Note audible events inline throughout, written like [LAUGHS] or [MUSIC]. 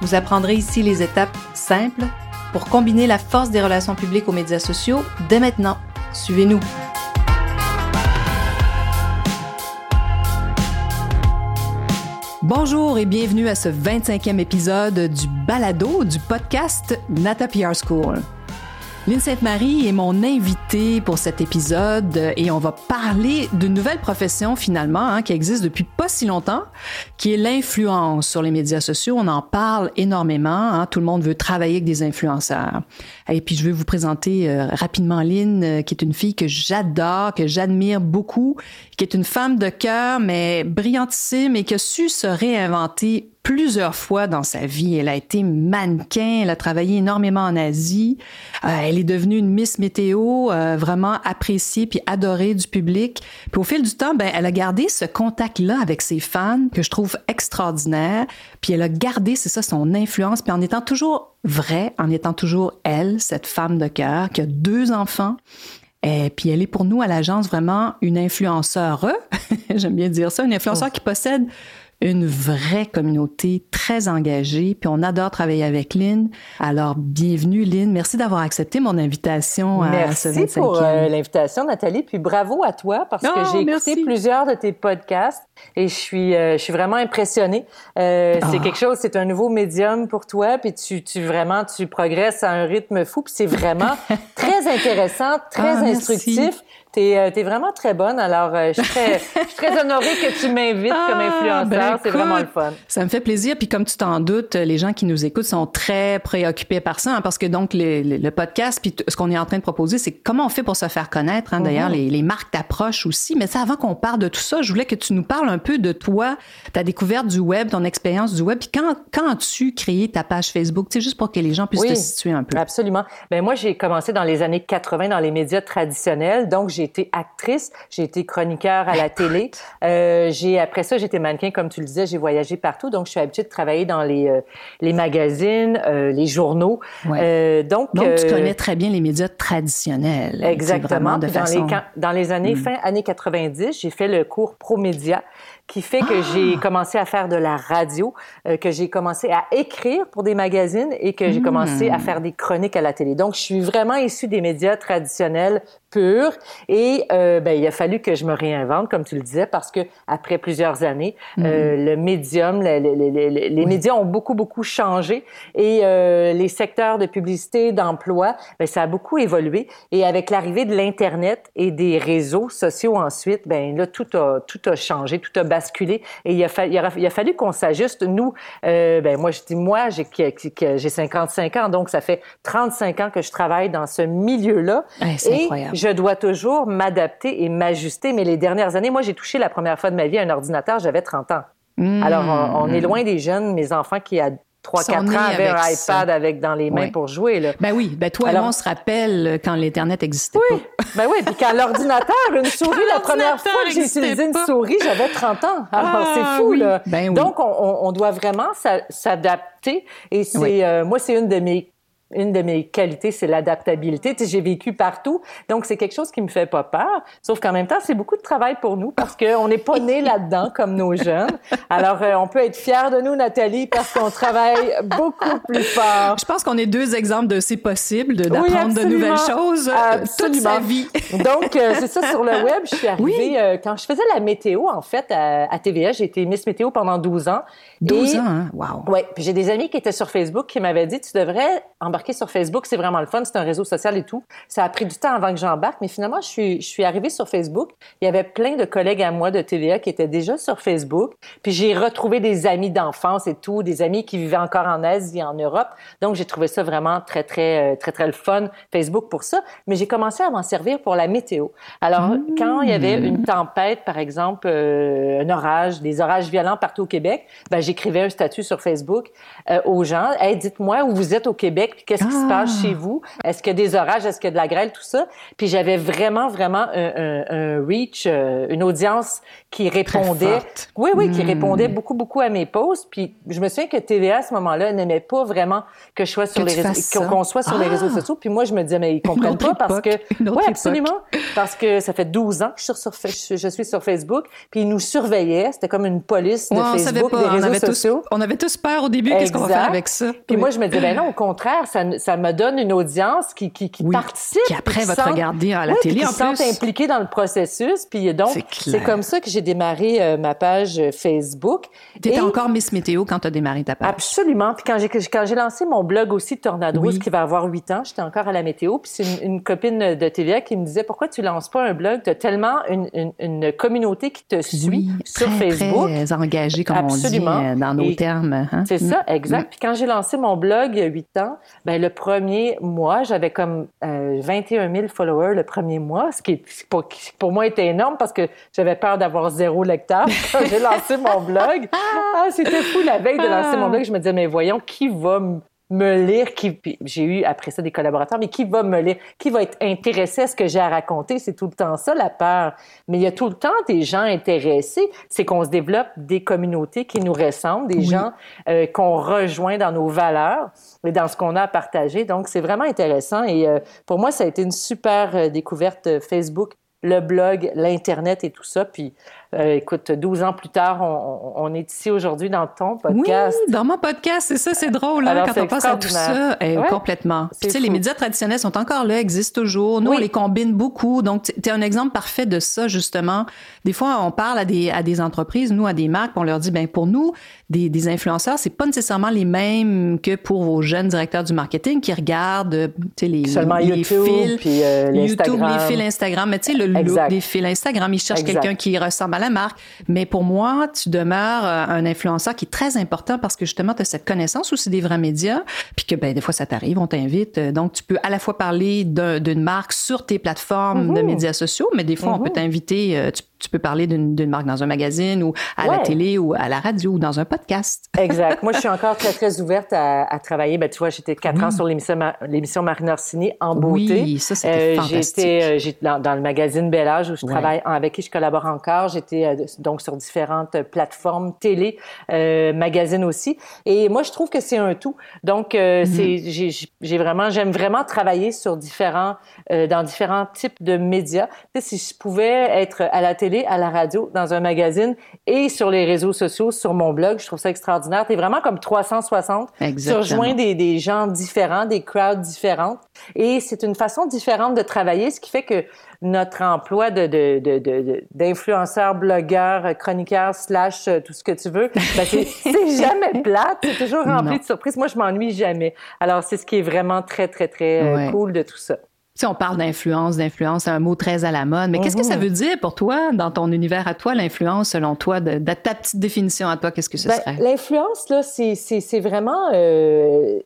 Vous apprendrez ici les étapes simples pour combiner la force des relations publiques aux médias sociaux dès maintenant. Suivez-nous. Bonjour et bienvenue à ce 25e épisode du balado du podcast Nata PR School. Lynn Sainte-Marie est mon invitée pour cet épisode et on va parler d'une nouvelle profession finalement hein, qui existe depuis pas si longtemps, qui est l'influence sur les médias sociaux. On en parle énormément. Hein. Tout le monde veut travailler avec des influenceurs. Et puis je vais vous présenter euh, rapidement Lynn, euh, qui est une fille que j'adore, que j'admire beaucoup, qui est une femme de cœur mais brillantissime et qui a su se réinventer plusieurs fois dans sa vie. Elle a été mannequin, elle a travaillé énormément en Asie. Euh, elle est devenue une Miss Météo, euh, vraiment appréciée puis adorée du public. Puis au fil du temps, ben, elle a gardé ce contact-là avec ses fans que je trouve extraordinaire. Puis elle a gardé, c'est ça, son influence, puis en étant toujours vraie, en étant toujours elle, cette femme de cœur qui a deux enfants. Et puis elle est pour nous à l'agence vraiment une influenceur, [LAUGHS] j'aime bien dire ça, une influenceur oh. qui possède une vraie communauté très engagée, puis on adore travailler avec Lynn. Alors, bienvenue Lynn, merci d'avoir accepté mon invitation à ce 25 Merci pour euh, l'invitation Nathalie, puis bravo à toi parce que j'ai écouté plusieurs de tes podcasts et je suis euh, je suis vraiment impressionnée. Euh, c'est ah. quelque chose, c'est un nouveau médium pour toi, puis tu tu vraiment tu progresses à un rythme fou, puis c'est vraiment [LAUGHS] très intéressant, très ah, instructif. T'es euh, es vraiment très bonne. Alors, euh, je, suis très, [LAUGHS] je suis très honorée que tu m'invites comme ah, influenceur. Ben c'est vraiment le fun. Ça me fait plaisir. Puis comme tu t'en doutes, les gens qui nous écoutent sont très préoccupés par ça, hein, parce que donc le, le, podcast, puis ce qu'on est en train de proposer, c'est comment on fait pour se faire connaître. Hein, D'ailleurs, mhm. les, les, marques t'approchent aussi. Mais ça, avant qu'on parle de tout ça, je voulais que tu nous parles un peu de toi, ta découverte du web, ton expérience du web. Puis quand, quand as-tu créé ta page Facebook? Tu sais, juste pour que les gens puissent te situer un peu? Absolument. Ben moi, j'ai commencé dans les années 80 dans les médias traditionnels. Donc, j'ai été actrice, j'ai été chroniqueur à la télé. Euh, j'ai après ça, j'étais mannequin, comme tu le disais, j'ai voyagé partout, donc je suis habituée de travailler dans les euh, les magazines, euh, les journaux. Donc, donc tu connais très bien les médias traditionnels. Exactement. De dans, façon... les, dans les années mm. fin années 90, j'ai fait le cours Pro Média qui fait que j'ai ah! commencé à faire de la radio, euh, que j'ai commencé à écrire pour des magazines et que j'ai commencé à hmm. faire des chroniques à la télé. Donc, je suis vraiment issue des médias traditionnels purs et euh, ben, il a fallu que je me réinvente, comme tu le disais, parce que après plusieurs années, euh, hmm. le médium, les médias ont beaucoup, beaucoup changé et euh, les secteurs de publicité, d'emploi, ben, ça a beaucoup évolué. Et avec l'arrivée de l'Internet et des réseaux sociaux ensuite, ben là, tout a, tout a changé, tout a basculer. Et il a, il a, fallu qu'on s'ajuste. Nous, euh, ben moi, je dis moi, j'ai, j'ai 55 ans, donc ça fait 35 ans que je travaille dans ce milieu-là. c'est incroyable. je dois toujours m'adapter et m'ajuster. Mais les dernières années, moi, j'ai touché la première fois de ma vie à un ordinateur, j'avais 30 ans. Mmh. Alors, on, est loin des jeunes, mes enfants qui, 3-4 ans avaient un iPad avec dans les mains pour jouer. Là. Ben oui, ben toi moi, on se rappelle quand l'Internet existait oui. Ben oui, puis quand l'ordinateur, une souris, la première fois que j'ai utilisé une souris, j'avais 30 ans. Alors, c'est ah fou, là. Ben Donc, on, on, doit vraiment s'adapter. Et c'est, euh, moi, c'est une de mes une de mes qualités, c'est l'adaptabilité. Tu sais, j'ai vécu partout, donc c'est quelque chose qui me fait pas peur. Sauf qu'en même temps, c'est beaucoup de travail pour nous parce qu'on n'est pas né là-dedans comme nos jeunes. Alors, euh, on peut être fiers de nous, Nathalie, parce qu'on travaille beaucoup plus fort. Je pense qu'on est deux exemples de c'est possible d'apprendre de nouvelles choses euh, toute sa vie. donc, euh, c'est ça sur le web. Je suis arrivée quand je faisais la météo en fait à, à TVA. J'ai été Miss Météo pendant 12 ans. 12 ans, hein? Wow. Ouais. Puis j'ai des amis qui étaient sur Facebook qui m'avaient dit tu devrais en embarquée sur Facebook. C'est vraiment le fun. C'est un réseau social et tout. Ça a pris du temps avant que j'embarque, mais finalement, je suis, je suis arrivée sur Facebook. Il y avait plein de collègues à moi de TVA qui étaient déjà sur Facebook. Puis j'ai retrouvé des amis d'enfance et tout, des amis qui vivaient encore en Asie, en Europe. Donc, j'ai trouvé ça vraiment très, très, euh, très, très, le fun, Facebook pour ça. Mais j'ai commencé à m'en servir pour la météo. Alors, quand il y avait une tempête, par exemple, euh, un orage, des orages violents partout au Québec, ben, j'écrivais un statut sur Facebook euh, aux gens. Hey, dites-moi où vous êtes au Québec, qu'est-ce qui se passe chez ah. vous? Est-ce qu'il y a des orages? Est-ce qu'il y a de la grêle? Tout ça. Puis j'avais vraiment, vraiment un, un, reach, une audience qui répondait. Oui, oui, qui hmm. répondait beaucoup, beaucoup à mes posts. Puis je me souviens que TVA, à ce moment-là, n'aimait pas vraiment que je sois sur les réseaux, qu'on soit sur les réseaux ah! sociaux. Puis moi, je me disais, mais ils comprennent pas parce que, oui, absolument, parce que ça fait 12 ans que je suis sur, je suis sur Facebook. Puis ils nous surveillaient. C'était comme une police de Facebook, des réseaux on avait sociaux. Tous, on avait tous peur au début. Qu'est-ce qu'on va faire avec ça? Puis moi, je me disais, ben non, au [CLEARS THROAT] contraire, ça, ça me donne une audience qui, qui, qui participe, qui après va te regarder à la télé en plus, qui impliqué dans le processus. Puis donc, c'est comme ça que j'ai démarré euh, ma page Facebook. Tu étais encore Miss Météo quand tu as démarré ta page. Absolument. Puis quand j'ai quand j'ai lancé mon blog aussi Tornado, qui va avoir huit ans, j'étais encore à la météo. Puis c'est une, copine de TVA qui me disait pourquoi tu lances pas un blog? Tu as tellement une, une, communauté qui te suit sur Facebook. Très engagée, comme Absolument. on dit euh, dans nos termes. Hein. C'est ça, mm. exact. Mm. Puis quand j'ai lancé mon blog il y a huit ans, ben le premier mois, j'avais comme 21 euh, 000 followers le premier mois, ce qui, pour, pour moi était énorme parce que j'avais peur d'avoir zéro lecteur [LAUGHS] quand j'ai lancé mon blog. Ah, c'était fou la veille de lancer mon blog. Je me disais, mais voyons, qui va me lire, qui, j'ai eu après ça des collaborateurs, mais qui va me lire, qui va être intéressé à ce que j'ai à raconter, c'est tout le temps ça la peur. Mais il y a tout le temps des gens intéressés, c'est qu'on se développe des communautés qui nous ressemblent, des gens euh, qu'on rejoint dans nos valeurs et dans ce qu'on a à partager. Donc c'est vraiment intéressant et euh, pour moi ça a été une super euh, découverte Facebook le blog, l'Internet et tout ça. Puis euh, écoute, 12 ans plus tard, on, est ici aujourd'hui dans ton podcast. Oui, dans mon podcast, c'est ça, c'est drôle hein, quand on pense à tout ça. Eh, complètement. tu sais, les médias traditionnels sont encore là, existent toujours. Nous, on les combine beaucoup. Donc, tu es un exemple parfait de ça, justement. Des fois, on parle à des, à des entreprises, nous, à des marques, on leur dit, ben pour nous, des, des influenceurs, c'est pas nécessairement les mêmes que pour vos jeunes directeurs du marketing qui regardent, tu sais, les, Seulement les YouTube, fils, puis euh, YouTube, les fils Instagram, mais tu sais, le look des fils Instagram, ils cherchent quelqu'un qui ressemble à la marque. Mais pour moi, tu demeures euh, un influenceur qui est très important parce que justement, tu as cette connaissance aussi des vrais médias, puis que ben, des fois, ça t'arrive, on t'invite. Euh, donc, tu peux à la fois parler d'une marque sur tes plateformes de médias sociaux, mais des fois, on peut t'inviter, euh, tu peux parler d'une marque dans un magazine ou à la télé ou à la radio ou dans un podcast. [LAUGHS] exact. Moi, je suis encore très, très ouverte à, à travailler. Ben, tu vois, j'étais quatre ans sur l'émission Marine Orsini en beauté. Oui, ça, c'était euh, J'étais euh, dans, dans, le magazine Bel Âge où je travaille, avec qui je collabore encore. J'étais euh, donc sur différentes plateformes, télé, euh, magazine aussi. Et moi, je trouve que c'est un tout. Donc, euh, mm-hmm. j'ai vraiment, j'aime vraiment travailler sur différents, dans différents types de médias. Tu sais, si je pouvais être à la télé à la radio, dans un magazine et sur les réseaux sociaux, sur mon blog. Je trouve ça extraordinaire. Tu es vraiment comme 360. Exactement. Tu rejoins des, des gens différents, des crowds différentes. Et c'est une façon différente de travailler, ce qui fait que notre emploi de, de, de, d'influenceur, blogueur, chroniqueur, slash, euh, tout ce que tu veux, ben c'est, [LAUGHS] jamais plate, c'est toujours rempli de surprises. Moi, je m'ennuie jamais. Alors, c'est ce qui est vraiment très, très, très euh, cool de tout ça on parle d'influence, d'influence, c'est un mot très à la mode, mais qu'est-ce que ça mhm. veut dire pour toi, dans ton univers à toi, l'influence, selon toi, de, ta petite définition à toi, qu'est-ce que ce ben, serait? L'influence, là, c'est vraiment... Euh,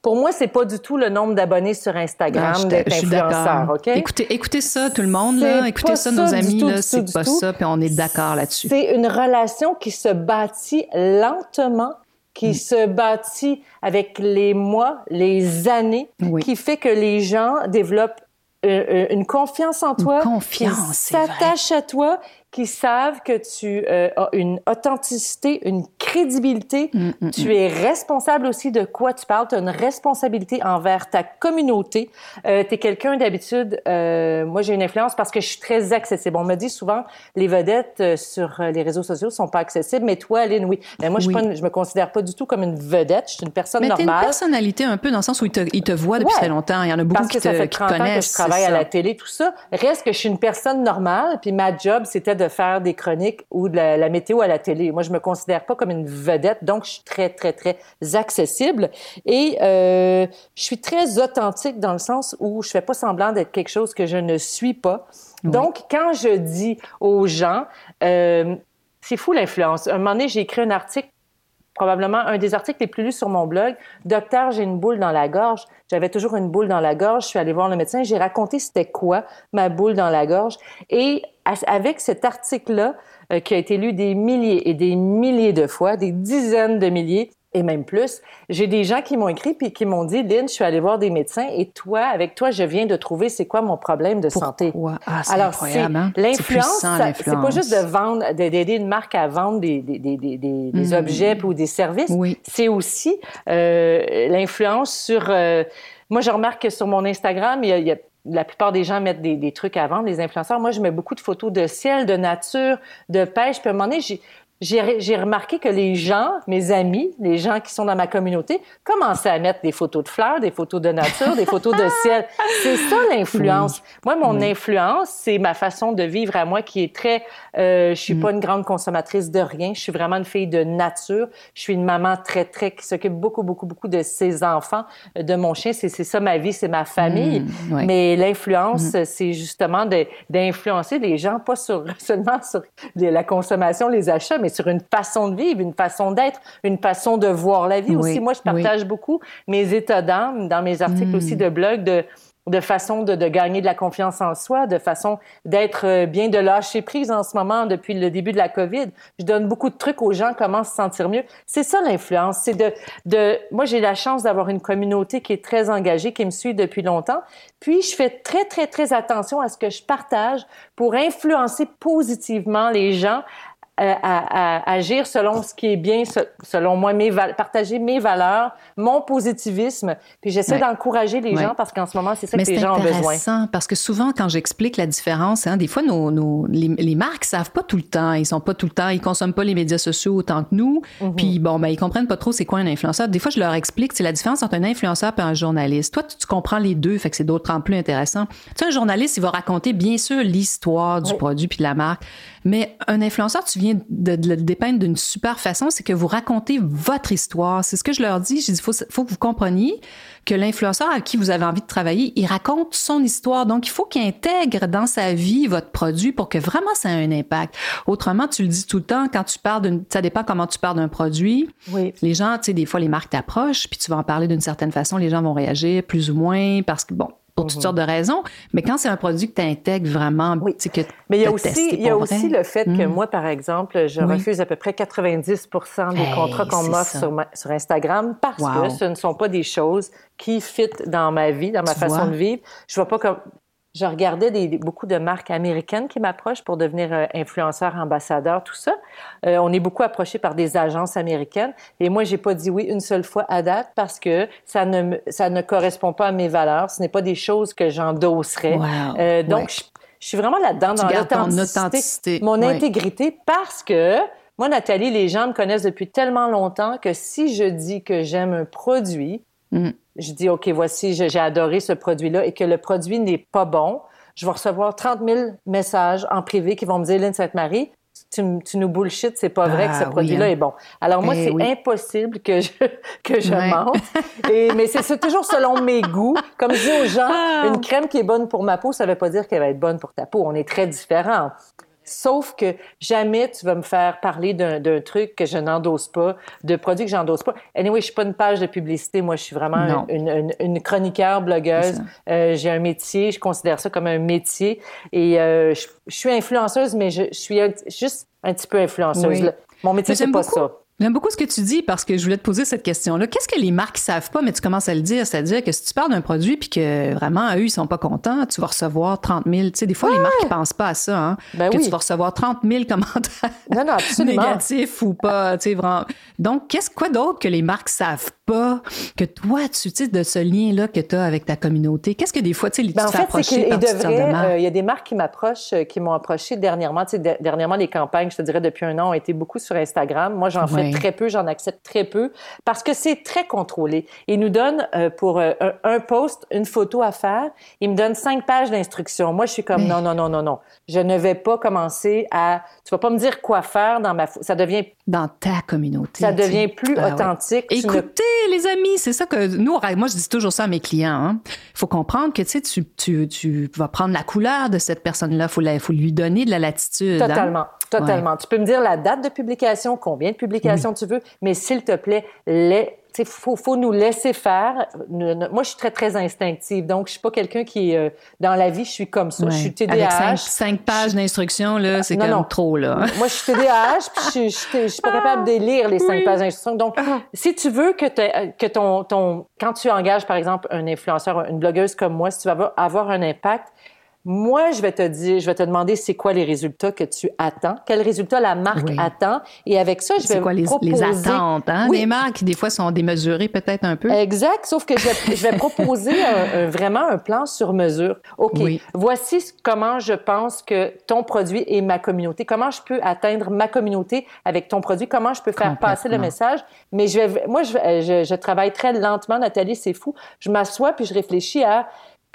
pour moi, c'est pas du tout le nombre d'abonnés sur Instagram ah, d'être influenceur, OK? Écoutez, écoutez ça, tout le monde, là. Écoutez ça, nos amis, là. C'est pas ça, puis on est d'accord là-dessus. C'est une relation qui se bâtit lentement qui mm. se bâtit avec les mois, les années, qui fait que les gens développent euh, euh, une confiance en toi, une confiance, s'attachent à toi qui savent que tu euh, as une authenticité, une crédibilité. Mm, mm, tu mm. es responsable aussi de quoi tu parles. Tu as une responsabilité envers ta communauté. Euh, tu es quelqu'un d'habitude, euh, moi j'ai une influence parce que je suis très accessible. On me dit souvent, les vedettes euh, sur les réseaux sociaux sont pas accessibles, mais toi, Aline, oui. Mais moi, je, ne je me considère pas du tout comme une vedette. Je suis une personne mais normale. Mais une personnalité un peu dans le sens où ils te, ils te voient depuis très longtemps. Il y en a beaucoup parce qui, que ça fait 30 ans que je travaille à la télé, tout ça. Reste que je suis une personne normale, puis ma job, c'était de faire des chroniques ou de la, météo à la télé. Moi, je me considère pas comme une vedette. Donc, je suis très, très, très accessible. Et euh, je suis très authentique dans le sens où je fais pas semblant d'être quelque chose que je ne suis pas. Donc, quand je dis aux gens, euh, c'est fou l'influence. Un moment donné, j'ai écrit un article probablement un des articles les plus lus sur mon blog. Docteur, j'ai une boule dans la gorge. J'avais toujours une boule dans la gorge. Je suis allée voir le médecin. J'ai raconté c'était quoi ma boule dans la gorge. Et avec cet article-là, euh, qui a été lu des milliers et des milliers de fois, des dizaines de milliers, et même plus. J'ai des gens qui m'ont écrit puis qui m'ont dit, Lynn, je suis allée voir des médecins et toi, avec toi, je viens de trouver c'est quoi mon problème de santé. Ah, Alors, c'est hein? l'influence, c'est pas juste de vendre, d'aider une marque à vendre des, des, des, des, des hmm. objets ou des services. Oui. C'est aussi euh, l'influence sur... Euh, moi, je remarque que sur mon Instagram, il y a, la plupart des gens mettent des, des, trucs à vendre, les influenceurs. Moi, je mets beaucoup de photos de ciel, de nature, de pêche. Puis à un moment donné, j'ai remarqué que les gens, mes amis, les gens qui sont dans ma communauté, commençaient à mettre des photos de fleurs, des photos de nature, des photos de [LAUGHS] ciel. C'est ça l'influence. Moi, mon influence, c'est ma façon de vivre à moi qui est très... Euh, je suis mm. pas une grande consommatrice de rien. Je suis vraiment une fille de nature. Je suis une maman très, très... qui s'occupe beaucoup, beaucoup, beaucoup de ses enfants, de mon chien. C'est ça ma vie, c'est ma famille. Mm, Mais l'influence, mm. c'est justement d'influencer les gens, pas sur, [LAUGHS] seulement sur la consommation, les achats, mais sur une façon de vivre, une façon d'être, une façon de voir la vie aussi. Moi, je partage beaucoup mes états d'âme dans mes articles aussi hmm. de blog de de façon de, de, gagner de la confiance en soi, de façon d'être euh, bien, de lâcher prise en ce moment depuis le début de la COVID. Je donne beaucoup de trucs aux gens, comment se sentir mieux. C'est ça l'influence. C'est de, de, moi j'ai la chance d'avoir une communauté qui est très engagée, qui me suit depuis longtemps. Puis je fais très très très attention à ce que je partage pour influencer positivement les gens à, agir selon ce qui est bien, selon moi, mes partager mes valeurs, mon positivisme. Puis j'essaie d'encourager les gens parce qu'en ce moment, c'est ça que les gens ont besoin. Parce que souvent, quand j'explique la différence, hein, des fois, nos, nos les, les, marques savent pas tout le temps. Ils sont pas tout le temps, ils consomment pas les médias sociaux autant que nous. Mm-hmm. Puis bon, ben ils comprennent pas trop c'est quoi un influenceur. Des fois, je leur explique, c'est la différence entre un influenceur et un journaliste. Toi, tu, comprends les deux, fait que c'est d'autant plus intéressant. Tu sais, un journaliste, il va raconter bien sûr l'histoire du produit puis de la marque. Mais un influenceur, tu viens de, le dépeindre d'une super façon, c'est que vous racontez votre histoire. C'est ce que je leur dis. Je dis, faut, faut que vous compreniez que l'influenceur à qui vous avez envie de travailler, il raconte son histoire. Donc, il faut qu'il intègre dans sa vie votre produit pour que vraiment ça ait un impact. Autrement, tu le dis tout le temps, quand tu parles d'une, ça dépend comment tu parles d'un produit. Oui. Les gens, tu sais, des fois, les marques t'approchent, puis tu vas en parler d'une certaine façon, les gens vont réagir plus ou moins parce que, bon, pour toutes mhm. sortes de raisons. Mais quand c'est un produit que tu intègres vraiment, oui. que Mais il y a aussi, il y a aussi le fait que mhm. moi, par exemple, je refuse à peu près 90% des contrats qu'on m'offre sur, sur, Instagram parce que ce ne sont pas des choses qui fit dans ma vie, dans ma façon de vivre. Je vois pas comme je regardais des, beaucoup de marques américaines qui m'approchent pour devenir euh, influenceur, ambassadeur, tout ça. Euh, on est beaucoup approché par des agences américaines. Et moi, j'ai pas dit oui une seule fois à date parce que ça ne, ça ne correspond pas à mes valeurs. Ce n'est pas des choses que j'endosserais. Euh, donc, je, suis vraiment là-dedans, dans l'authenticité, mon intégrité, parce que moi, Nathalie, les gens me connaissent depuis tellement longtemps que si je dis que j'aime un produit, mm je dis, OK, voici, j'ai adoré ce produit-là et que le produit n'est pas bon, je vais recevoir 30 000 messages en privé qui vont me dire, Lynn Sainte-Marie, tu, tu, nous bullshit, c'est pas vrai que ce ah, produit-là hein. est bon. Alors moi, ben c'est impossible que je [LAUGHS] que je mente. Et, mais c'est toujours selon mes goûts. Comme je dis aux gens, ah. une crème qui est bonne pour ma peau, ça veut pas dire qu'elle va être bonne pour ta peau. On est très différents. Sauf que jamais tu vas me faire parler d'un truc que je n'endosse pas, de produits que j'endosse pas. Anyway, je suis pas une page de publicité. Moi, je suis vraiment une, une, chroniqueur, blogueuse. Euh, j'ai un métier. Je considère ça comme un métier. Et euh, je, suis influenceuse, mais je, suis juste un petit peu influenceuse. Mon métier, c'est pas ça. J'aime beaucoup ce que tu dis parce que je voulais te poser cette question-là. Qu'est-ce que les marques savent pas, mais tu commences à le dire? C'est-à-dire que si tu parles d'un produit puis que vraiment, eux, ils sont pas contents, tu vas recevoir 30 000. Tu sais, des fois, les marques, ils pensent pas à ça, hein, ben que tu vas recevoir 30 000 [LAUGHS] commentaires non, non, négatifs ou pas, tu sais, vraiment. Donc, qu'est-ce quoi d'autre que les marques savent pas que toi, tu sais, de ce lien-là que tu as avec ta communauté? Qu'est-ce que des fois, tu sais, ben, tu en fait, c'est devrait, il y a des marques qui m'approchent, euh, qui m'ont approché dernièrement. Tu sais, dernièrement, les campagnes, je te dirais, depuis un an, ont été beaucoup sur Instagram. Moi, j'en fais très peu, j'en accepte très peu parce que c'est très contrôlé. Ils nous donnent euh, pour un, un, post une photo à faire. Ils me donnent cinq pages d'instructions. Moi, je suis comme, non, non, non, non, non. Je ne vais pas commencer à, tu vas pas me dire quoi faire dans ma, ça devient dans ta communauté. Ça devient plus ah authentique. Écoutez, les amis, c'est ça que nous, moi, je dis toujours ça à mes clients. Hein. Il faut comprendre que tu, tu, tu, vas prendre la couleur de cette personne-là. Il faut, faut lui donner de la latitude. Hein. Totalement. Totalement. Tu peux me dire la date de publication, combien de publications tu veux, mais s'il te plaît, les il faut, faut, nous laisser faire. Moi, je suis très, très instinctive. Donc, je suis pas quelqu'un qui, euh, dans la vie, je suis comme ça. Je suis TDAH. Avec cinq, pages d'instructions, là, c'est comme trop, là. [LAUGHS] Moi, je suis TDAH, puis je, je, suis pas capable de lire les cinq pages d'instructions. Donc, ah. si tu veux que, que ton, ton, quand tu engages, par exemple, un influenceur, une blogueuse comme moi, si tu vas avoir un impact, moi, je vais te dire, je vais te demander c'est quoi les résultats que tu attends, quels résultats la marque attend, et avec ça, je vais quoi, les, proposer... les attentes, hein? Les marques des fois sont démesurées peut-être un peu. Exact, sauf que je vais, [LAUGHS] proposer vraiment un plan sur mesure. Ok, voici comment je pense que ton produit et ma communauté, comment je peux atteindre ma communauté avec ton produit, comment je peux faire passer le message? Mais je vais, moi, je, je, je travaille très lentement, Nathalie, c'est fou. Je m'assois puis je réfléchis à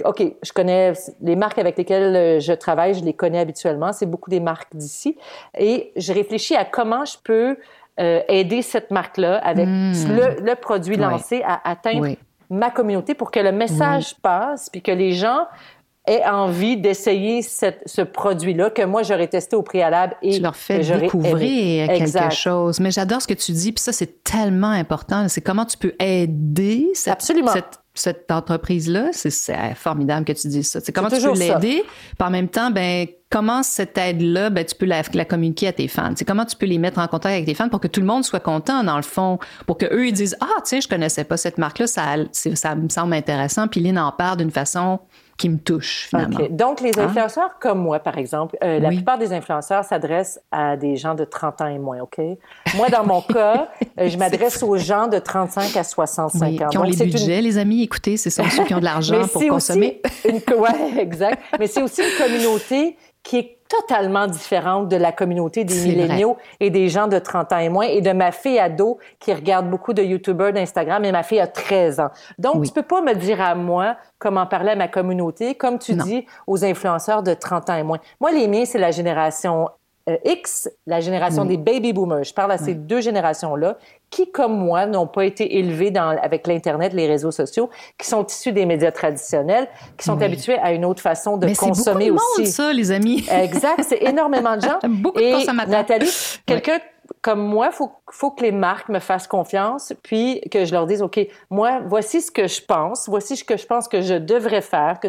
OK, je connais les marques avec lesquelles euh, je travaille, je les connais habituellement. C'est beaucoup des marques d'ici. Et je réfléchis à comment je peux euh, aider cette marque-là avec hmm. le, produit lancé à atteindre ma communauté pour que le message passe puis que les gens aient envie d'essayer ce produit-là que moi j'aurais testé au préalable et tu leur fais découvrir quelque chose. Mais j'adore ce que tu dis, puis ça c'est tellement important. C'est comment tu peux aider cette, Absolument. cette cette entreprise-là, c'est formidable que tu dises ça. C'est comment tu peux l'aider, puis en même temps, ben comment cette aide-là, ben tu peux la, communiquer à tes fans? C'est comment tu peux les mettre en contact avec tes fans pour que tout le monde soit content dans le fond, pour que eux ils disent ah tiens je connaissais pas cette marque-là, ça ça me semble intéressant, puis Lynn en parle d'une façon qui me touche, finalement. Donc, les hein? influenceurs comme moi, par exemple, euh, la plupart des influenceurs s'adressent à des gens de 30 ans et moins, OK? Moi, dans mon [LAUGHS] cas, euh, je m'adresse aux gens de 35 à 65 ans. Qui ont les budgets, les amis, écoutez, c'est ceux qui ont de [LAUGHS] l'argent pour consommer. Une... Oui, exact. Mais c'est aussi une communauté qui est totalement différente de la communauté des milléniaux et des gens de 30 ans et moins et de ma fille ado qui regarde beaucoup de YouTubers d'Instagram et ma fille a 13 ans. Donc, tu tu peux pas me dire à moi comment parler à ma communauté comme tu dis aux influenceurs de 30 ans et moins. Moi, les miens, c'est la génération euh, X, la génération des baby boomers. Je parle à ces deux générations-là qui, comme moi, n'ont pas été élevés dans, avec l'Internet, les réseaux sociaux, qui sont issus des médias traditionnels, qui sont habitués à une autre façon de consommer beaucoup de aussi. ça, les amis. exact, c'est [LAUGHS] énormément de gens. beaucoup de Et Nathalie, quelqu'un comme moi, faut faut que les marques me fassent confiance, puis que je leur dise, ok, moi, voici ce que je pense, voici ce que je pense que je devrais faire, que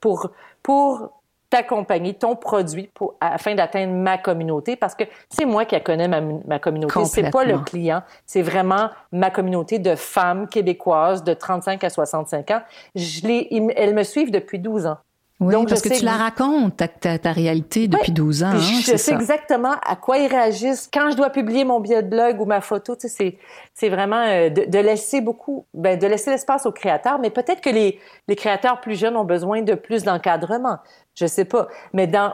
pour pour t'accompagner, ton produit pour, afin d'atteindre ma communauté parce que c'est moi qui connais ma, ma communauté. C'est pas le client. C'est vraiment ma communauté de femmes québécoises de 35 à 65 ans. Je les, elles me suivent depuis 12 ans. Oui, Donc, parce que tu la racontes, ta, ta, réalité depuis 12 ans. Hein, je sais exactement à quoi ils réagissent. Quand je dois publier mon billet de blog ou ma photo, tu sais, c'est vraiment euh, de, de, laisser beaucoup, ben, de laisser l'espace aux créateurs. Mais peut-être que les, les créateurs plus jeunes ont besoin de plus d'encadrement. Je sais pas. Mais dans...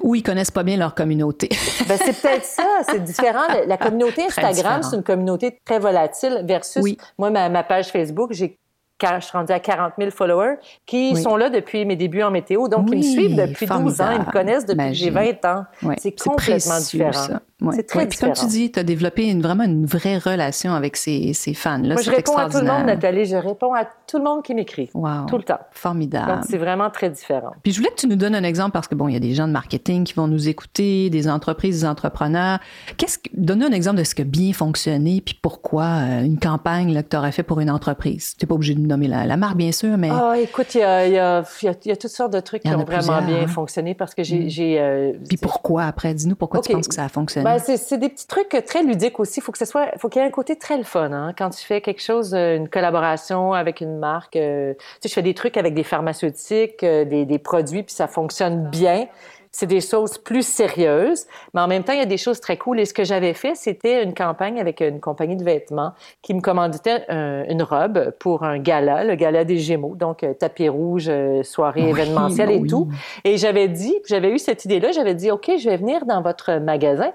Ou ils connaissent pas bien leur communauté. [LAUGHS] ben, c'est peut-être ça. C'est différent. La communauté Instagram, c'est une communauté très volatile versus moi, ma, ma page Facebook, j'ai je suis rendue à 40 000 followers, qui sont là depuis mes débuts en météo. Donc, ils me suivent depuis 12 ans, ils me connaissent depuis que j'ai 20 ans. C'est complètement différent. C'est très Puis comme tu dis, tu as développé une, vraiment une vraie relation avec ces, ces fans-là. Moi, je réponds à tout le monde, Nathalie. Je réponds à tout le monde qui m'écrit. Wow. Tout le temps. Formidable. Donc, c'est vraiment très différent. Puis je voulais que tu nous donnes un exemple parce que, bon, il y a des gens de marketing qui vont nous écouter, des entreprises, des entrepreneurs. Qu'est-ce que, donne-nous un exemple de ce qui a bien fonctionné puis pourquoi euh, une campagne là, que tu aurais fait pour une entreprise. Tu n'es pas obligé de nommer la, marque, bien sûr, mais. Ah, écoute, il y a, y, a, y a, toutes sortes de trucs qui ont vraiment bien hein. fonctionné parce que j'ai. Mm. j'ai euh, puis pourquoi après? Dis-nous pourquoi tu penses que ça a fonctionné. Ben, c'est des petits truc très ludique aussi. Faut que ce soit, faut qu'il y ait un côté très le fun. Hein? Quand tu fais quelque chose, euh, une collaboration avec une marque, euh, tu sais, je fais des trucs avec des pharmaceutiques, euh, des, des, produits, puis ça fonctionne bien c'est des choses plus sérieuses, mais en même temps, il y a des choses très cool. Et ce que j'avais fait, c'était une campagne avec une compagnie de vêtements qui me commanditait une robe pour un gala, le gala des Gémeaux, donc euh, tapis rouge, euh, soirée événementielle et tout. Et j'avais dit, j'avais eu cette idée-là, j'avais dit, OK, je vais venir dans votre magasin,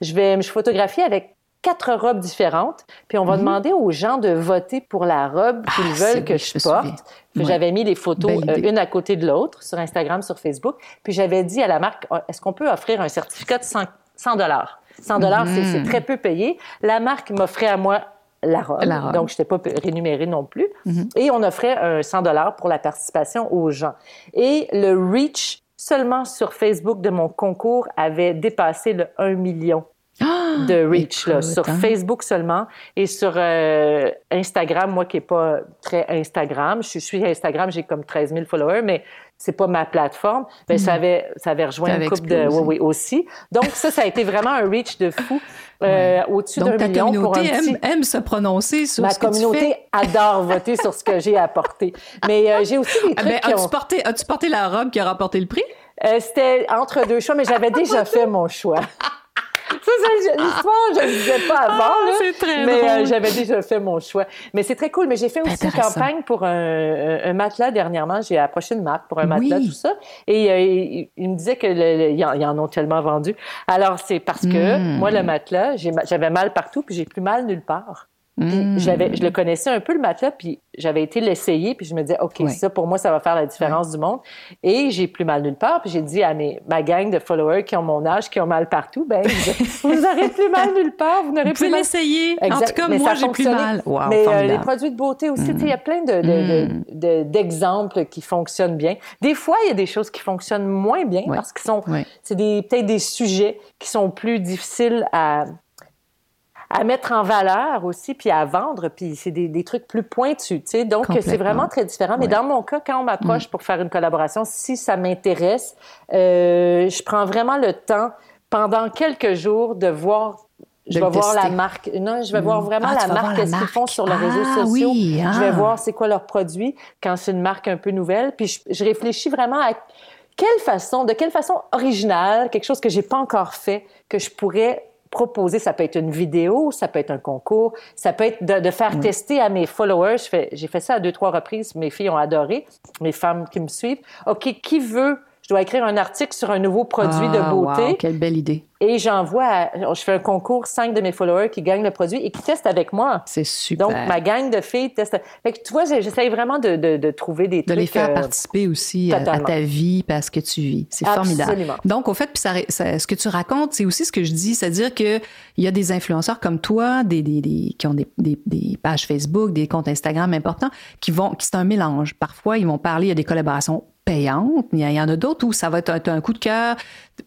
je vais me photographier avec quatre robes différentes, puis on va mhm. demander aux gens de voter pour la robe qu'ils ah, veulent que je, porte. J'avais mis les photos euh, une à côté de l'autre sur Instagram, sur Facebook, puis j'avais dit à la marque, oh, est-ce qu'on peut offrir un certificat de 100 dollars? 100 dollars, c'est mhm. très peu payé. La marque m'offrait à moi la robe, donc je n'étais pas rémunérée non plus. Mhm. Et on offrait un 100 dollars pour la participation aux gens. Et le reach seulement sur Facebook de mon concours avait dépassé le 1 million de reach là, sur hein. Facebook seulement et sur euh, Instagram, moi qui n'ai pas très Instagram, je suis Instagram, j'ai comme 13 000 followers, mais c'est pas ma plateforme, mais ben, ça, avait, ça avait rejoint une couple de... Oui, oui, aussi. Donc ça, ça a été vraiment un reach de fou. Euh, au-dessus d'un million pour un petit... aime, aime se prononcer sur Ma ce que communauté tu fais. adore voter sur ce que j'ai apporté. Mais euh, j'ai aussi des ah, trucs ah as-tu, porté, as-tu porté la robe qui a remporté le prix? c'était entre deux choix, mais j'avais [LAUGHS] déjà fait mon choix. [LAUGHS] Ça, c'est l'histoire, je ne disais pas avant. Ah, c'est très mais euh, j'avais déjà fait mon choix. Mais c'est très cool. Mais j'ai fait aussi une campagne pour un, matelas dernièrement. J'ai approché une marque pour un matelas, tout ça. Et euh, il, me disait qu'ils en ont tellement vendu. Alors, c'est parce que hmm. moi, le matelas, j'avais mal partout, puis j'ai plus mal nulle part. Hmm. j'avais, je le connaissais un peu le matelas, puis j'avais été l'essayer, puis je me disais, OK, ça pour moi, ça va faire la différence du monde. Et j'ai plus mal nulle part, puis j'ai dit à mes, ma gang de followers qui ont mon âge, qui ont mal partout, ben [LAUGHS] vous aurez plus mal nulle part, vous n'aurez plus mal. l'essayer. En tout cas, moi, j'ai plus mal. mais euh, les produits de beauté aussi, il y a hmm. plein de, de, d'exemples qui fonctionnent bien. Des fois, il y a des choses qui fonctionnent moins bien parce que sont, c'est des, peut-être des sujets qui sont plus difficiles à à mettre en valeur aussi, puis à vendre, puis c'est des, des, trucs plus pointus, tu sais. Donc, c'est vraiment très différent. Mais dans mon cas, quand on m'approche mm. pour faire une collaboration, si ça m'intéresse, euh, je prends vraiment le temps pendant quelques jours de voir je vais voir la marque. Non, je vais voir mm. vraiment ah, la marque, qu'est-ce qu'ils font sur les réseaux ah, sociaux. Oui, Je vais ah. voir c'est quoi leurs produits quand c'est une marque un peu nouvelle. Puis je, je, réfléchis vraiment à quelle façon, de quelle façon originale, quelque chose que j'ai pas encore fait, que je pourrais proposer, ça peut être une vidéo, ça peut être un concours, ça peut être de, faire tester à mes followers. J'ai fait ça à deux, trois reprises. Mes filles ont adoré, mes femmes qui me suivent. OK, qui veut je dois écrire un article sur un nouveau produit de ah, beauté. Wow, quelle belle idée. Et j'envoie, je fais un concours, cinq de mes followers qui gagnent le produit et qui testent avec moi. C'est super. Donc, ma gang de filles teste. Fait que, tu vois, j'essaye vraiment de, de, de, trouver des de trucs. De les faire euh, participer aussi à, ta vie parce que tu vis. C'est formidable. Donc, au fait, puis ça, ce que tu racontes, c'est aussi ce que je dis, c'est-à-dire qu'il y a des influenceurs comme toi, des, des, des qui ont des, des, pages Facebook, des comptes Instagram importants, qui vont, qui c'est un mélange. Parfois, ils vont parler, il y a des collaborations payante. Il y en a d'autres où ça va être un coup de cœur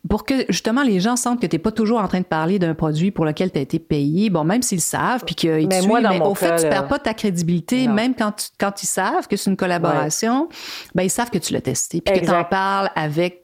pour que justement les gens sentent que tu n'es pas toujours en train de parler d'un produit pour lequel tu as été payé. Bon, même s'ils savent, puis qu'ils te suivent, mais au fait, tu perds pas ta crédibilité, même quand, quand ils savent que c'est une collaboration, ben, ils savent que tu l'as testé, puis que tu en parles avec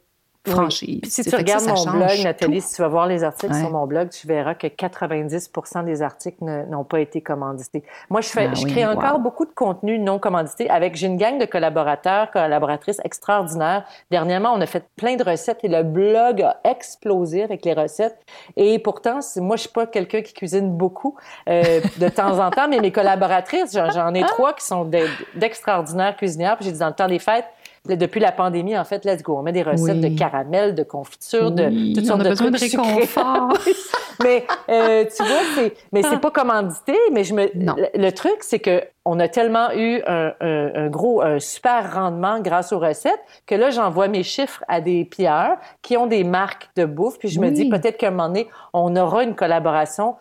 franchise. si tu regardes mon blog, Nathalie, si tu vas voir les articles sur mon blog, tu verras que 90 des articles n'ont pas été commandités. Moi, je, fais, ah je crée encore beaucoup de contenu non commandité avec, j'ai une gang de collaborateurs, collaboratrices extraordinaires. Dernièrement, on a fait plein de recettes et le blog a explosé avec les recettes. Et pourtant, moi, je suis pas quelqu'un qui cuisine beaucoup euh, de temps en temps, mais mes collaboratrices, j'en ai trois qui sont d'extraordinaires cuisinières. Puis j'ai dit, dans le temps des fêtes, depuis la pandémie, en fait, let's go. On met des recettes de caramel, de confiture, de toutes sortes de besoin de réconfort. [LAUGHS] mais euh, tu vois, c'est, mais c'est pas commandité. Mais je me, Le, truc, c'est que on a tellement eu un, gros, un super rendement grâce aux recettes que là, j'envoie mes chiffres à des pilleurs qui ont des marques de bouffe. Puis je me dis peut-être qu'à un moment donné, on aura une collaboration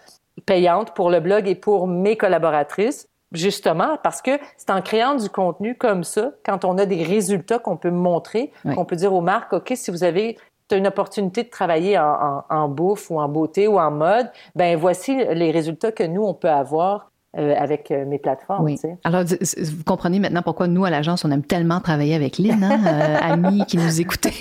payante pour le blog et pour mes collaboratrices Justement, parce que c'est en créant du contenu comme ça, quand on a des résultats qu'on peut montrer, qu'on peut dire aux marques, OK, si vous avez une opportunité de travailler en, bouffe ou en beauté ou en mode, ben voici les résultats que nous, on peut avoir euh, avec euh, mes plateformes. Oui. Alors, vous comprenez maintenant pourquoi nous, à l'agence, on aime tellement travailler avec Lynn, hein, euh, [LAUGHS] amie qui nous écoutait.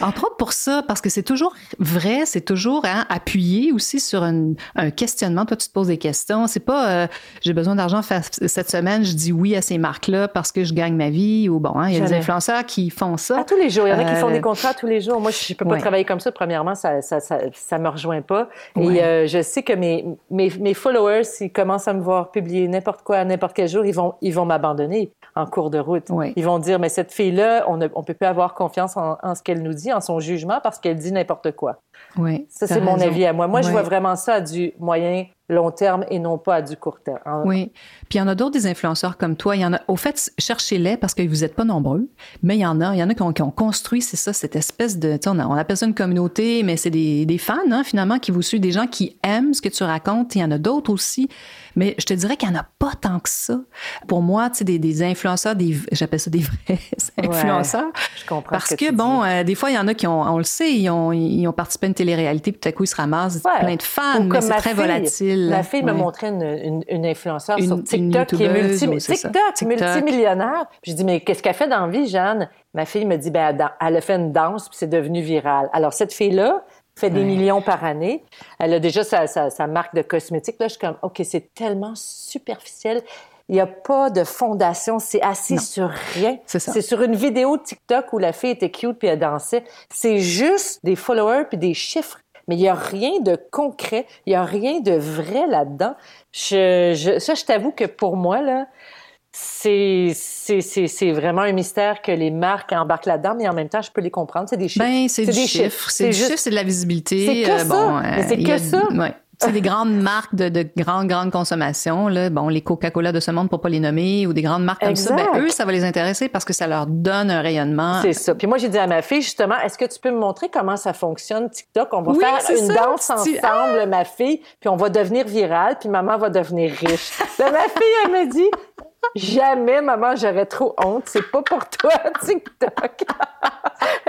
Entre autres pour ça, parce que c'est toujours vrai, c'est toujours hein, appuyé aussi sur un, questionnement. Toi, tu te poses des questions. C'est pas j'ai besoin d'argent cette semaine, je dis oui à ces marques-là parce que je gagne ma vie ou bon, hein, il y a des influenceurs qui font ça. À tous les jours. Il y en a qui font des contrats tous les jours. Moi, je peux pas travailler comme ça. Premièrement, ça, ça, ça, me rejoint pas. Et je sais que mes, mes, mes followers, s'ils commencent à me voir publier n'importe quoi à n'importe quel jour, ils vont, ils vont m'abandonner en cours de route. Ils vont dire, mais cette fille-là, on ne on peut plus avoir confiance en, en ce qu'elle nous dit, en son jugement, parce qu'elle dit n'importe quoi. Oui, ça, c'est mon avis à moi. Moi, je vois vraiment ça du moyen long terme et non pas à du court terme. Oui. Puis il y en a d'autres des influenceurs comme toi. Il y en a. Au fait, cherchez-les parce que vous n'êtes pas nombreux, mais il y en a. Il y en a qui ont, construit, c'est ça, cette espèce de. On, on, appelle ça une communauté, mais c'est des, des, fans hein, finalement qui vous suivent, des gens qui aiment ce que tu racontes. Il y en a d'autres aussi, mais je te dirais qu'il n'y en a pas tant que ça. Pour moi, tu sais, des, des influenceurs, des, j'appelle ça des vrais [LAUGHS] influenceurs. je comprends. Parce que, bon, euh, des fois, il y en a qui ont, on le sait, ils ont, ils ont participé à une télé-réalité, puis tout à coup, ils se ramassent plein de fans, mais c'est très volatile. Ma fille me montrait une, une, influenceur sur TikTok qui est multimillionnaire. Puis je dis, mais qu'est-ce qu'elle fait dans la vie, Jeanne? Ma fille me dit, ben, elle a fait une danse, puis c'est devenu viral. Alors, cette fille-là, fait des millions par année. Elle a déjà sa, sa, marque de cosmétiques. Là, je suis comme, OK, c'est tellement superficiel. Il n'y a pas de fondation. C'est assis sur rien. C'est sur une vidéo TikTok où la fille était cute puis elle dansait. C'est juste des followers puis des chiffres. Mais il n'y a rien de concret. Il n'y a rien de vrai là-dedans. Je, je, ça, je t'avoue que pour moi, là, c'est c'est vraiment un mystère que les marques embarquent là-dedans, mais en même temps, je peux les comprendre. C'est des chiffres. Ben, c'est des chiffres. C'est c'est de la visibilité. C'est que euh, ça. Bon, c'est que ça. Ouais. C'est des grandes marques de, de grande, grande consommation, là. Bon, les Coca-Cola de ce monde, pour pas les nommer, ou des grandes marques comme ça. Ben, eux, ça va les intéresser parce que ça leur donne un rayonnement. C'est ça. Puis moi, j'ai dit à ma fille, justement, est-ce que tu peux me montrer comment ça fonctionne, TikTok? On va faire une danse ensemble, ah! ma fille, puis on va devenir viral, puis maman va devenir riche. ma fille, elle me dit, Jamais, maman, j'aurais trop honte. C'est pas pour toi, [LAUGHS] TikTok.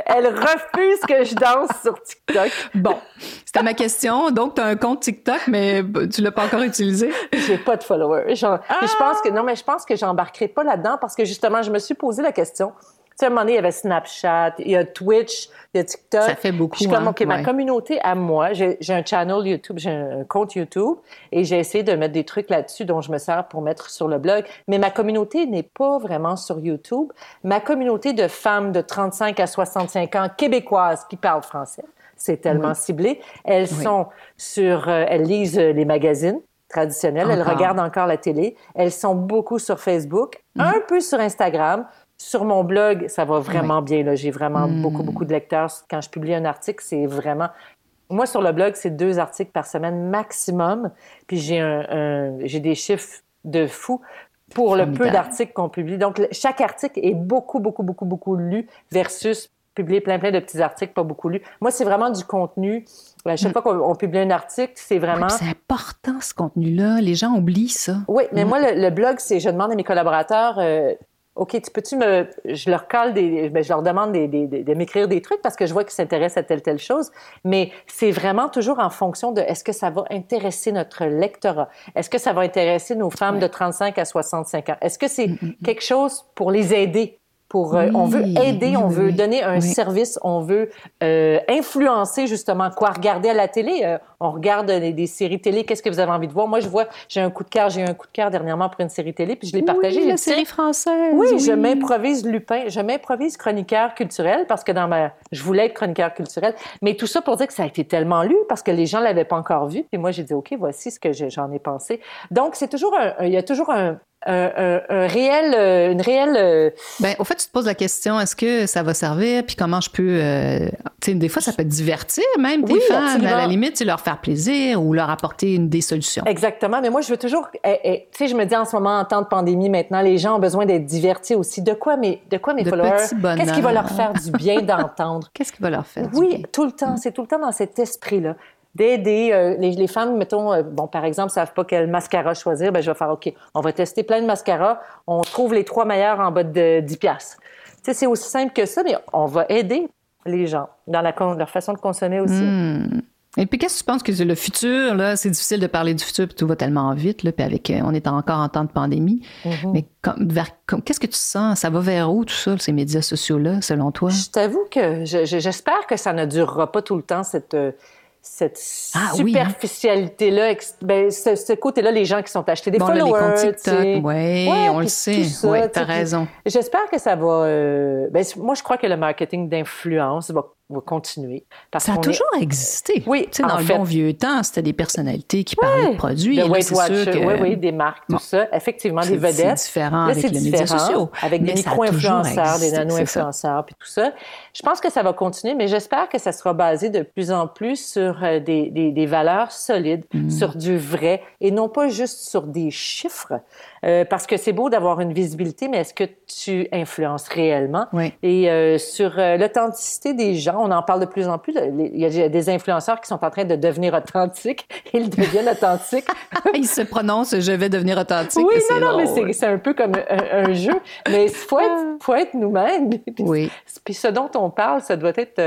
Elle refuse que je danse sur TikTok. Bon, c'était ma question. Donc, tu as un compte TikTok, mais tu l'as pas encore utilisé? J'ai pas de followers. Je pense que, non, mais je pense que j'embarquerai pas là-dedans parce que justement, je me suis posé la question sais, à un moment donné, il y avait Snapchat, il y a Twitch, il y a TikTok. Ça fait beaucoup. Je suis comme, hein? OK, ma communauté à moi, j'ai un channel YouTube, j'ai un compte YouTube et j'ai essayé de mettre des trucs là-dessus dont je me sers pour mettre sur le blog. Mais ma communauté n'est pas vraiment sur YouTube. Ma communauté de femmes de 35 à 65 ans québécoises qui parlent français, c'est tellement ciblé. Elles sont sur, euh, elles lisent les magazines traditionnels, elles regardent encore la télé, elles sont beaucoup sur Facebook, un peu sur Instagram, sur mon blog, ça va vraiment bien. J'ai vraiment hmm. beaucoup, beaucoup de lecteurs. Quand je publie un article, c'est vraiment... Moi, sur le blog, c'est deux articles par semaine maximum. Puis j'ai un, j'ai des chiffres de fou pour le peu d'articles qu'on publie. Donc, chaque article est beaucoup, beaucoup, beaucoup, beaucoup lu versus publier plein, plein de petits articles pas beaucoup lus. Moi, c'est vraiment du contenu. À chaque hmm. fois qu'on publie un article, c'est vraiment... c'est important, ce contenu-là. Les gens oublient ça. Oui, mais hmm. moi, le, blog, c'est... Je demande à mes collaborateurs... Euh, OK, tu peux-tu me. Je leur colle des. Ben, je leur demande des, des, de m'écrire des trucs parce que je vois qu'ils s'intéressent à telle, telle chose. Mais c'est vraiment toujours en fonction de est-ce que ça va intéresser notre lectorat? Est-ce que ça va intéresser nos femmes de 35 à 65 ans? Est-ce que c'est mm, mm, mm. quelque chose pour les aider? Pour, euh, on veut aider, on veut donner un service, on veut euh, influencer justement quoi regarder à la télé. Euh, on regarde des, séries télé. Qu'est-ce que vous avez envie de voir? Moi, je vois, j'ai un coup de cœur, j'ai eu un coup de cœur dernièrement pour une série télé, puis je l'ai partagé. La série française. Oui, je m'improvise Lupin, je m'improvise chroniqueur culturel parce que dans ma, je voulais être chroniqueur culturel. Mais tout ça pour dire que ça a été tellement lu parce que les gens l'avaient pas encore vu. Puis moi, j'ai dit ok, voici ce que j'en ai pensé. Donc c'est toujours un, il y a toujours un, un, réel, une réelle. Euh, ben, au fait, tu te poses la question est-ce que ça va servir? Puis comment je peux. Euh, tu sais, des fois, ça peut divertir même tes fans. À la limite, leur faire plaisir ou leur apporter une des solutions. Exactement. Mais moi, je veux toujours. Eh, eh, tu sais, je me dis en ce moment, en temps de pandémie, maintenant, les gens ont besoin d'être divertis aussi. De quoi mes, de quoi mes followers? Qu'est-ce qui va leur faire du bien d'entendre? [LAUGHS] Qu'est-ce qui va leur faire Oui, du bien? tout le temps. C'est tout le temps dans cet esprit-là d'aider euh, les, les, femmes, mettons, euh, bon, par exemple, savent pas quel mascara choisir, ben je vais faire, OK, on va tester plein de mascaras, on trouve les trois meilleurs en bas de 10 piastres. Tu sais, c'est aussi simple que ça, mais on va aider les gens dans la, leur façon de consommer aussi. Hmm. Et puis, qu'est-ce que tu penses que le futur, là, c'est difficile de parler du futur, puis tout va tellement vite, là, puis avec, euh, on est encore en temps de pandémie. Mm-hmm. Mais qu'est-ce que tu sens? Ça va vers où, tout ça, ces médias sociaux-là, selon toi? Je t'avoue que j'espère que ça ne durera pas tout le temps, cette, cette ah superficialité-là, ben, ce, côté-là, les gens qui sont achetés des followers. les TikTok, oui, on le sait. Oui, t'as raison. J'espère que ça va... Euh, ben, moi, je crois que le marketing d'influence va va continuer. Parce ça a toujours existé. Oui, tu sais, dans le bon vieux temps, c'était des personnalités qui parlaient de produits. Weight Watchers, oui, oui, des marques, tout ça. Effectivement, des vedettes. C'est différent avec les médias sociaux. Avec des micro-influenceurs, des nano-influenceurs, puis tout ça. Je pense que ça va continuer, mais j'espère que ça sera basé de plus en plus sur euh, des, des, des valeurs solides, mm. sur du vrai, et non pas juste sur des chiffres. Euh, parce que c'est beau d'avoir une visibilité, mais est-ce que tu influences réellement? Oui. Et euh, sur euh, l'authenticité des gens, on en parle de plus en plus. Il y a des influenceurs qui sont en train de devenir authentiques. [LAUGHS] Ils deviennent authentiques. [LAUGHS] Ils se prononcent « je vais devenir authentique ». Oui, non, non, mais c'est un peu comme un, jeu. Mais il faut être, faut être nous-mêmes. Oui. Puis ce dont on parle, ça doit être,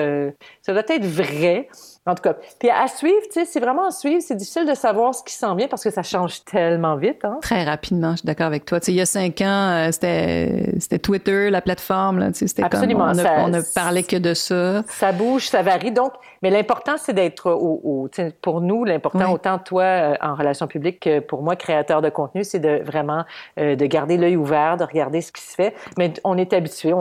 ça doit être vrai. En tout cas, puis à suivre, tu sais, c'est vraiment à suivre. C'est difficile de savoir ce qui s'en vient parce que ça change tellement vite. Hein? Très rapidement, je suis d'accord avec toi. Tu sais, il y a cinq ans, euh, c'était, Twitter, la plateforme. Là, tu sais, c'était Absolument. Comme, on, ne parlait que de ça. Ça bouge, ça varie. Donc, mais l'important, c'est d'être au, au pour nous, l'important, autant toi euh, en relations publiques que pour moi, créateur de contenu, c'est de vraiment euh, de garder l'œil ouvert, de regarder ce qui se fait. Mais on est habitué.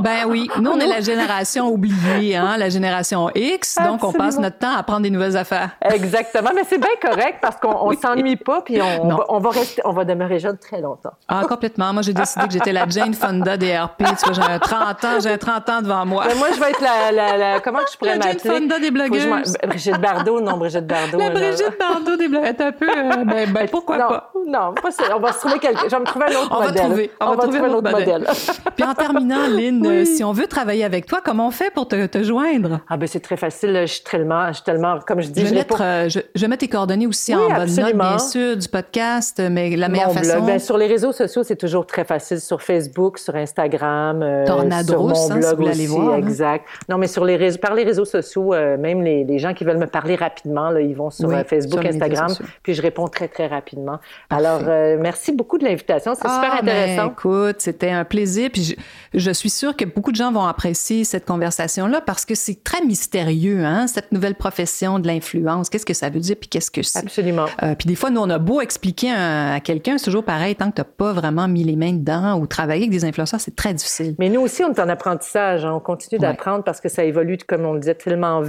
ben oui, nous, on est la génération oubliée, hein, la génération X. Donc, on passe notre temps à apprendre des nouvelles affaires. Exactement, mais c'est bien correct parce qu'on ne s'ennuie pas puis on, va, on, va, rester, on va demeurer jeune très longtemps. Ah, complètement. Moi, j'ai décidé que j'étais la Jane Fonda des RP. Tu vois, j'ai 30 ans, j'ai 30 ans devant moi. Mais moi, je vais être la, la, la comment je pourrais m'appeler? Fonda des blogueuses. Brigitte Bardot, non, Brigitte Bardot. [LAUGHS] La Brigitte Bardot des blogueuses. un peu, euh, ben, ben, [LAUGHS] pourquoi pas? Non, pas on va se trouver quelque, je vais me trouver un autre on modèle. Va trouver, on, va, trouver, un autre modèle. [LAUGHS] Puis en terminant, Lynn, si on veut travailler avec toi, comment on fait pour te, te joindre? Ah ben c'est très facile. Je suis tellement, je suis tellement, comme je dis, je vais, mettre, euh, je, je tes coordonnées aussi en bas de note, bien sûr, du podcast, mais la meilleure façon. Ben, sur les réseaux sociaux, c'est toujours très facile. Sur Facebook, sur Instagram, euh, sur mon hein, blog aussi, voir, hein. exact. Non, mais sur les réseaux, par les réseaux sociaux, euh, même les, les, gens qui veulent me parler rapidement, là, ils vont sur Facebook, Instagram, puis je réponds très très rapidement. Alors, merci beaucoup de l'invitation, c'est super ah, ben, intéressant. écoute, c'était un plaisir, puis je, je, suis sûre que beaucoup de gens vont apprécier cette conversation-là parce que c'est très mystérieux, hein, cette nouvelle profession de l'influence. Qu'est-ce que ça veut dire, puis qu'est-ce que c'est? Absolument. Euh, puis des fois, nous, on a beau expliquer à, quelqu'un, c'est toujours pareil, tant que tu n'as pas vraiment mis les mains dedans ou travaillé avec des influenceurs, c'est très difficile. Mais nous aussi, on est en apprentissage. Hein. On continue d'apprendre parce que ça évolue, comme on le disait, tellement vite.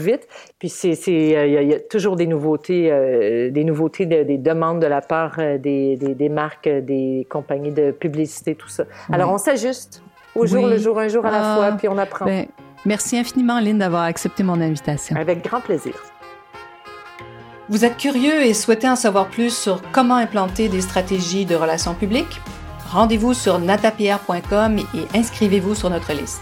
Puis c'est, euh, il y, a toujours des nouveautés, euh, des nouveautés, des demandes de la part des, des, marques, des compagnies de publicité, tout ça. Alors, on s'ajuste au jour le jour, un jour à la ah, fois, puis on apprend. Ben, merci infiniment, Lynn, d'avoir accepté mon invitation. Avec grand plaisir. Vous êtes curieux et souhaitez en savoir plus sur comment implanter des stratégies de relations publiques? Rendez-vous sur natapierre.com et inscrivez-vous sur notre liste.